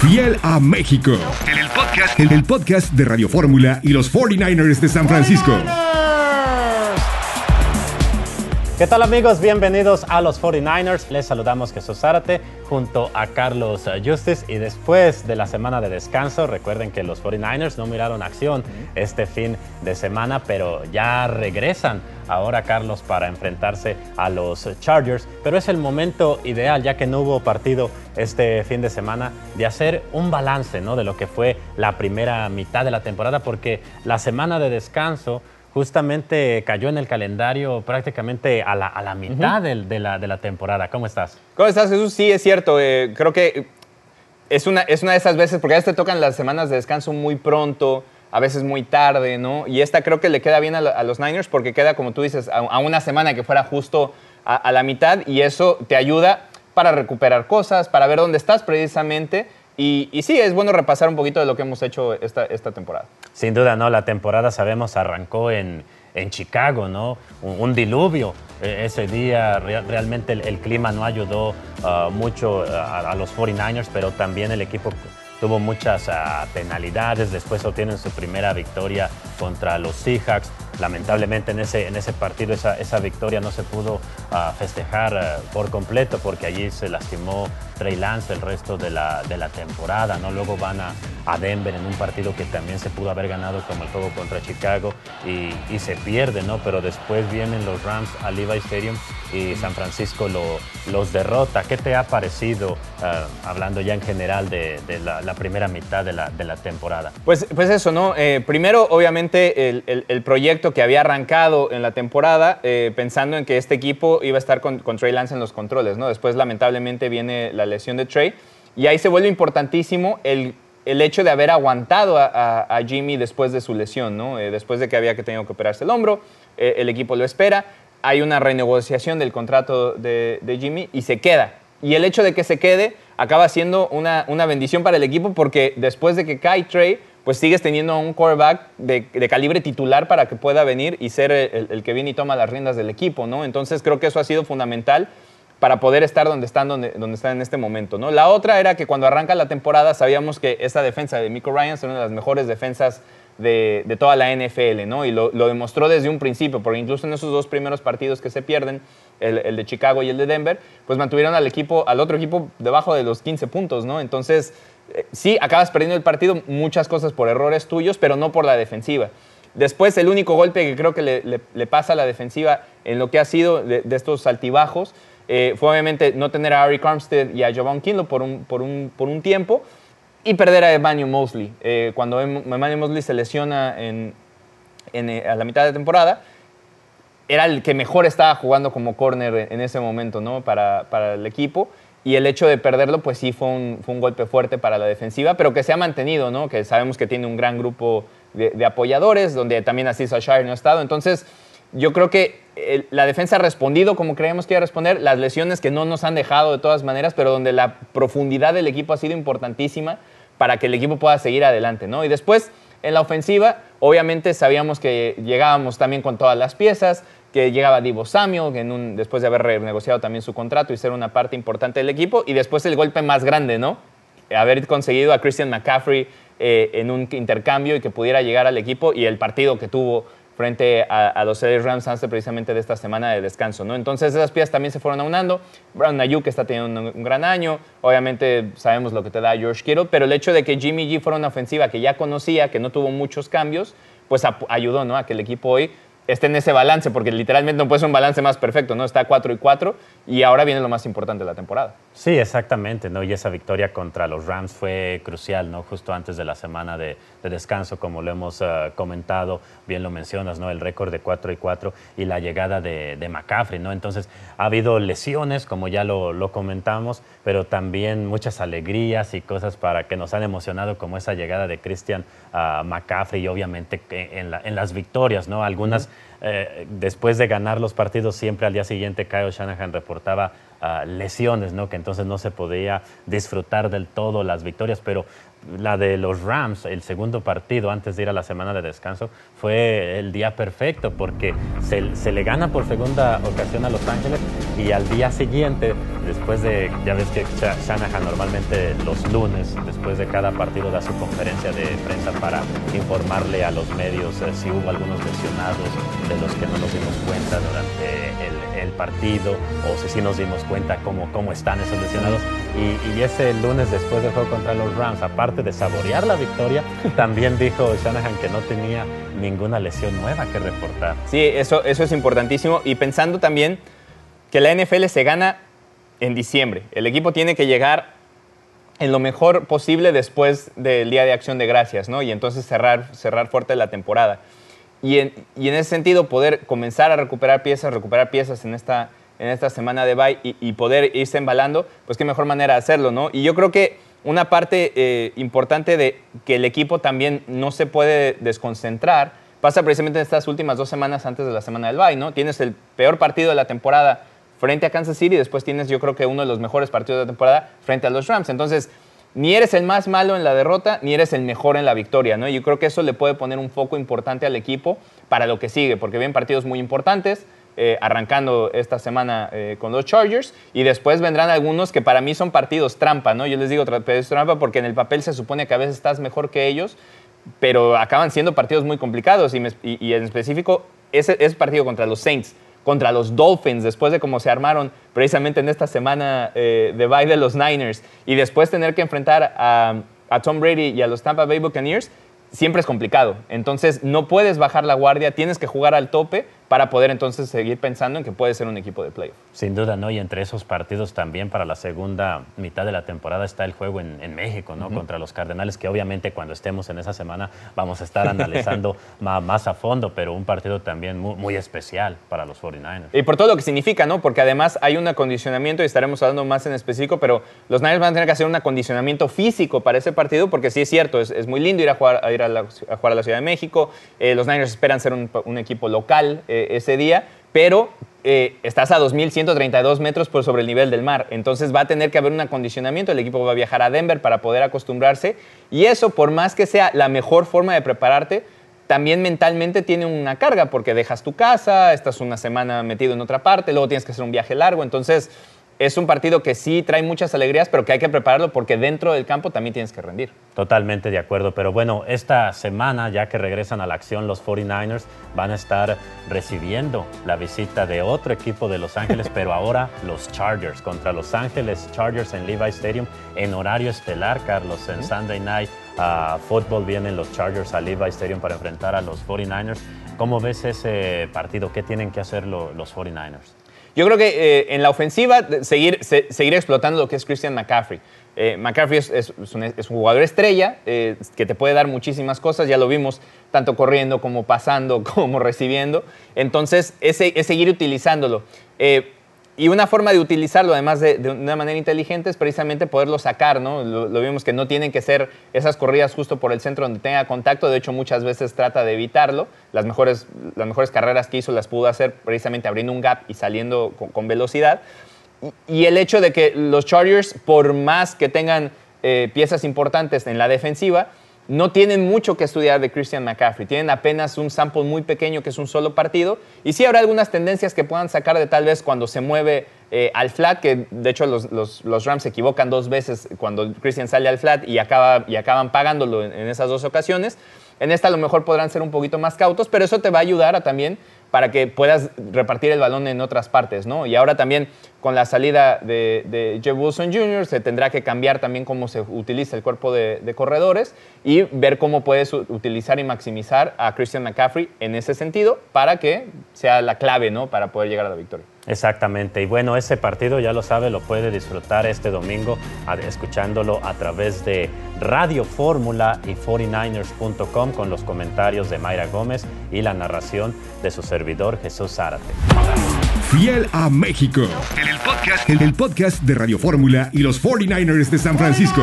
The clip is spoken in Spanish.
Fiel a México. En el podcast, en el podcast de Radio Fórmula y los 49ers de San Francisco. ¿Qué tal amigos? Bienvenidos a los 49ers. Les saludamos Jesús Zárate junto a Carlos Justice y después de la semana de descanso, recuerden que los 49ers no miraron acción este fin de semana, pero ya regresan ahora Carlos para enfrentarse a los Chargers, pero es el momento ideal ya que no hubo partido este fin de semana de hacer un balance, ¿no? de lo que fue la primera mitad de la temporada porque la semana de descanso justamente cayó en el calendario prácticamente a la, mitad de, la, temporada. ¿Cómo estás? ¿Cómo estás, Jesús? Sí, es cierto. Eh, creo que es una, es una de esas veces, porque a veces te tocan las semanas de descanso muy pronto, a veces muy tarde, ¿no? Y esta creo que le queda bien a, los Niners porque queda, como tú dices, a, una semana que fuera justo a, la mitad y eso te ayuda para recuperar cosas, para ver dónde estás precisamente y, sí, es bueno repasar un poquito de lo que hemos hecho esta, esta temporada. Sin duda, ¿no? La temporada, sabemos, arrancó en, en Chicago, ¿no? Un, diluvio. E, ese día realmente el, clima no ayudó uh, mucho a, los 49ers, pero también el equipo tuvo muchas ah, penalidades, después obtienen su primera victoria contra los Seahawks. Lamentablemente en ese, en ese partido esa, esa victoria no se pudo ah, festejar ah, por completo porque allí se lastimó Trey Lance el resto de la, de la temporada. ¿no? Luego van a, a, Denver en un partido que también se pudo haber ganado como el juego contra Chicago y, y se pierde, ¿no? pero después vienen los Rams al Levi Stadium y San Francisco lo, los derrota. ¿Qué te ha parecido, hablando ya en general de, la primera mitad de la, de la temporada? Pues, pues eso, ¿no? Eh, primero, obviamente, el, el, proyecto que había arrancado en la temporada, eh, pensando en que este equipo iba a estar con, con, Trey Lance en los controles, ¿no? Después, lamentablemente, viene la lesión de Trey. Y ahí se vuelve importantísimo el, el hecho de haber aguantado a, a, Jimmy después de su lesión, ¿no? Eh, después de que había que tenido que operarse el hombro, el equipo lo espera. Hay una renegociación del contrato de, de Jimmy y se queda. Y el hecho de que se quede acaba siendo una, una bendición para el equipo porque después de que cae Trey, pues sigues teniendo un quarterback de, de, calibre titular para que pueda venir y ser el, que viene y toma las riendas del equipo, ¿no? Entonces creo que eso ha sido fundamental para poder estar donde están, donde, donde están en este momento, ¿no? La otra era que cuando arranca la temporada sabíamos que esa defensa de Michael Ryan es una de las mejores defensas de, de toda la NFL, ¿no? Y lo, lo, demostró desde un principio, porque incluso en esos dos primeros partidos que se pierden, el, de Chicago y el de Denver, pues mantuvieron al equipo, al otro equipo debajo de los 15 puntos, ¿no? Entonces, eh, sí, acabas perdiendo el partido, muchas cosas por errores tuyos, pero no por la defensiva. Después, el único golpe que creo que le, pasa a la defensiva en lo que ha sido de, estos altibajos eh, fue obviamente no tener a Ari Armstead y a Javon Kinlo por un, por un, por un tiempo y perder a Emmanuel Mosley. Eh, cuando em, Emmanuel Mosley se lesiona en, a la mitad de temporada, era el que mejor estaba jugando como corner en ese momento, ¿no? Para, para el equipo. Y el hecho de perderlo, pues sí fue un, fue un, golpe fuerte para la defensiva, pero que se ha mantenido, ¿no? Que sabemos que tiene un gran grupo de, apoyadores, donde también así Shire no ha estado. Entonces, yo creo que la defensa ha respondido como creemos que iba a responder. Las lesiones que no nos han dejado de todas maneras, pero donde la profundidad del equipo ha sido importantísima para que el equipo pueda seguir adelante, ¿no? Y después, en la ofensiva, obviamente sabíamos que llegábamos también con todas las piezas que llegaba Divo Samuel, en un, después de haber renegociado también su contrato y ser una parte importante del equipo, y después el golpe más grande, ¿no? Haber conseguido a Christian McCaffrey eh, en un intercambio y que pudiera llegar al equipo y el partido que tuvo frente a, los LA Rams antes precisamente de esta semana de descanso, ¿no? Entonces esas piezas también se fueron aunando. Brown Ayuk está teniendo un, gran año, obviamente sabemos lo que te da George Kittle, pero el hecho de que Jimmy G fuera una ofensiva que ya conocía, que no tuvo muchos cambios, pues ayudó, ¿no? A que el equipo hoy esté en ese balance, porque literalmente no puede ser un balance más perfecto, ¿no? Está 4 y 4 y ahora viene lo más importante de la temporada. Sí, exactamente, ¿no? Y esa victoria contra los Rams fue crucial, ¿no? Justo antes de la semana de, descanso, como lo hemos eh, comentado, bien lo mencionas, ¿no? El récord de 4 y 4 y la llegada de, de, McCaffrey, ¿no? Entonces, ha habido lesiones, como ya lo, comentamos, pero también muchas alegrías y cosas para que nos han emocionado, como esa llegada de Christian uh, McCaffrey y obviamente en, en, las victorias, ¿no? Algunas... Eh, después de ganar los partidos, siempre al día siguiente Kyle Shanahan reportaba ah, lesiones, ¿no? que entonces no se podía disfrutar del todo las victorias, pero la de los Rams, el segundo partido antes de ir a la semana de descanso, fue el día perfecto porque se, le gana por segunda ocasión a Los Ángeles y al día siguiente, después de, ya ves que Shanahan normalmente los lunes, después de cada partido da su conferencia de prensa para informarle a los medios eh, si hubo algunos lesionados de los que no nos dimos cuenta durante el, partido o si sí nos dimos cuenta cómo, cómo están esos lesionados. Y, y ese lunes después del juego contra los Rams, aparte de saborear la victoria, también dijo Shanahan que no tenía ninguna lesión nueva que reportar. Sí, eso, eso es importantísimo. Y pensando también que la NFL se gana en diciembre. El equipo tiene que llegar en lo mejor posible después del Día de Acción de Gracias, ¿no? Y entonces cerrar, cerrar fuerte la temporada. Y en, y en ese sentido, poder comenzar a recuperar piezas, recuperar piezas en esta, en esta semana de bye y, poder irse embalando, pues qué mejor manera de hacerlo, ¿no? Y yo creo que una parte eh, importante de que el equipo también no se puede desconcentrar pasa precisamente en estas últimas dos semanas antes de la semana del bye, ¿no? Tienes el peor partido de la temporada frente a Kansas City y después tienes yo creo que uno de los mejores partidos de la temporada frente a los Rams. Entonces, ni eres el más malo en la derrota, ni eres el mejor en la victoria, ¿no? Yo creo que eso le puede poner un foco importante al equipo para lo que sigue, porque vienen partidos muy importantes, eh, arrancando esta semana eh, con los Chargers y después vendrán algunos que para mí son partidos trampa, ¿no? Yo les digo partidos trampa porque en el papel se supone que a veces estás mejor que ellos, pero acaban siendo partidos muy complicados y, en específico ese, ese, partido contra los Saints, contra los Dolphins, después de cómo se armaron precisamente en esta semana eh, de bye de los Niners y después tener que enfrentar a, a Tom Brady y a los Tampa Bay Buccaneers, siempre es complicado. Entonces no puedes bajar la guardia, tienes que jugar al tope para poder entonces seguir pensando en que puede ser un equipo de playoff. Sin duda, ¿no? Y entre esos partidos también para la segunda mitad de la temporada está el juego en, México, ¿no? Contra los Cardenales, que obviamente cuando estemos en esa semana vamos a estar analizando más, a fondo, pero un partido también muy, especial para los 49ers. Y por todo lo que significa, ¿no? Porque además hay un acondicionamiento y estaremos hablando más en específico, pero los Niners van a tener que hacer un acondicionamiento físico para ese partido, porque sí es cierto, es, muy lindo ir a jugar a, ir a, la, jugar a la Ciudad de México. Eh, los Niners esperan ser un, equipo local. Eh, ese día, pero eh, estás a 2.132 metros por sobre el nivel del mar. Entonces va a tener que haber un acondicionamiento. El equipo va a viajar a Denver para poder acostumbrarse. Y eso, por más que sea la mejor forma de prepararte, también mentalmente tiene una carga porque dejas tu casa, estás una semana metido en otra parte, luego tienes que hacer un viaje largo. Entonces es un partido que sí trae muchas alegrías, pero que hay que prepararlo porque dentro del campo también tienes que rendir. Totalmente de acuerdo, pero bueno, esta semana ya que regresan a la acción los 49ers van a estar recibiendo la visita de otro equipo de Los Ángeles, pero ahora los Chargers contra Los Ángeles Chargers en Levi Stadium en horario estelar, Carlos, en Sunday Night uh, Football vienen los Chargers a Levi Stadium para enfrentar a los 49ers. ¿Cómo ves ese partido? ¿Qué tienen que hacer los 49ers? Yo creo que eh, en la ofensiva seguir, seguir explotando lo que es Christian McCaffrey. Eh, McCaffrey es, un, jugador estrella eh, que te puede dar muchísimas cosas, ya lo vimos tanto corriendo como pasando como recibiendo. Entonces, es, seguir utilizándolo. Y una forma de utilizarlo, además de, una manera inteligente, es precisamente poderlo sacar, ¿no? Lo, vimos que no tienen que ser esas corridas justo por el centro donde tenga contacto, de hecho muchas veces trata de evitarlo. Las mejores, las mejores carreras que hizo las pudo hacer precisamente abriendo un gap y saliendo con, velocidad. Y, el hecho de que los Chargers, por más que tengan eh, piezas importantes en la defensiva, no tienen mucho que estudiar de Christian McCaffrey. Tienen apenas un sample muy pequeño que es un solo partido. Y sí habrá algunas tendencias que puedan sacar de tal vez cuando se mueve eh, al flat, que de hecho los, Rams se equivocan dos veces cuando Christian sale al flat y, acaba, y acaban pagándolo en, en, esas dos ocasiones. En esta a lo mejor podrán ser un poquito más cautos, pero eso te va a ayudar a también para que puedas repartir el balón en otras partes, ¿no? Y ahora también con la salida de, de Jeff Wilson Jr. se tendrá que cambiar también cómo se utiliza el cuerpo de, corredores y ver cómo puedes utilizar y maximizar a Christian McCaffrey en ese sentido para que sea la clave, ¿no? Para poder llegar a la victoria. Exactamente. Y bueno, ese partido ya lo sabe, lo puede disfrutar este domingo escuchándolo a través de Radio Fórmula y 49ers.com con los comentarios de Mayra Gómez y la narración de su Jesús Zárate. Fiel a México. En el podcast, en el podcast de Radio Fórmula y los 49ers de San Francisco.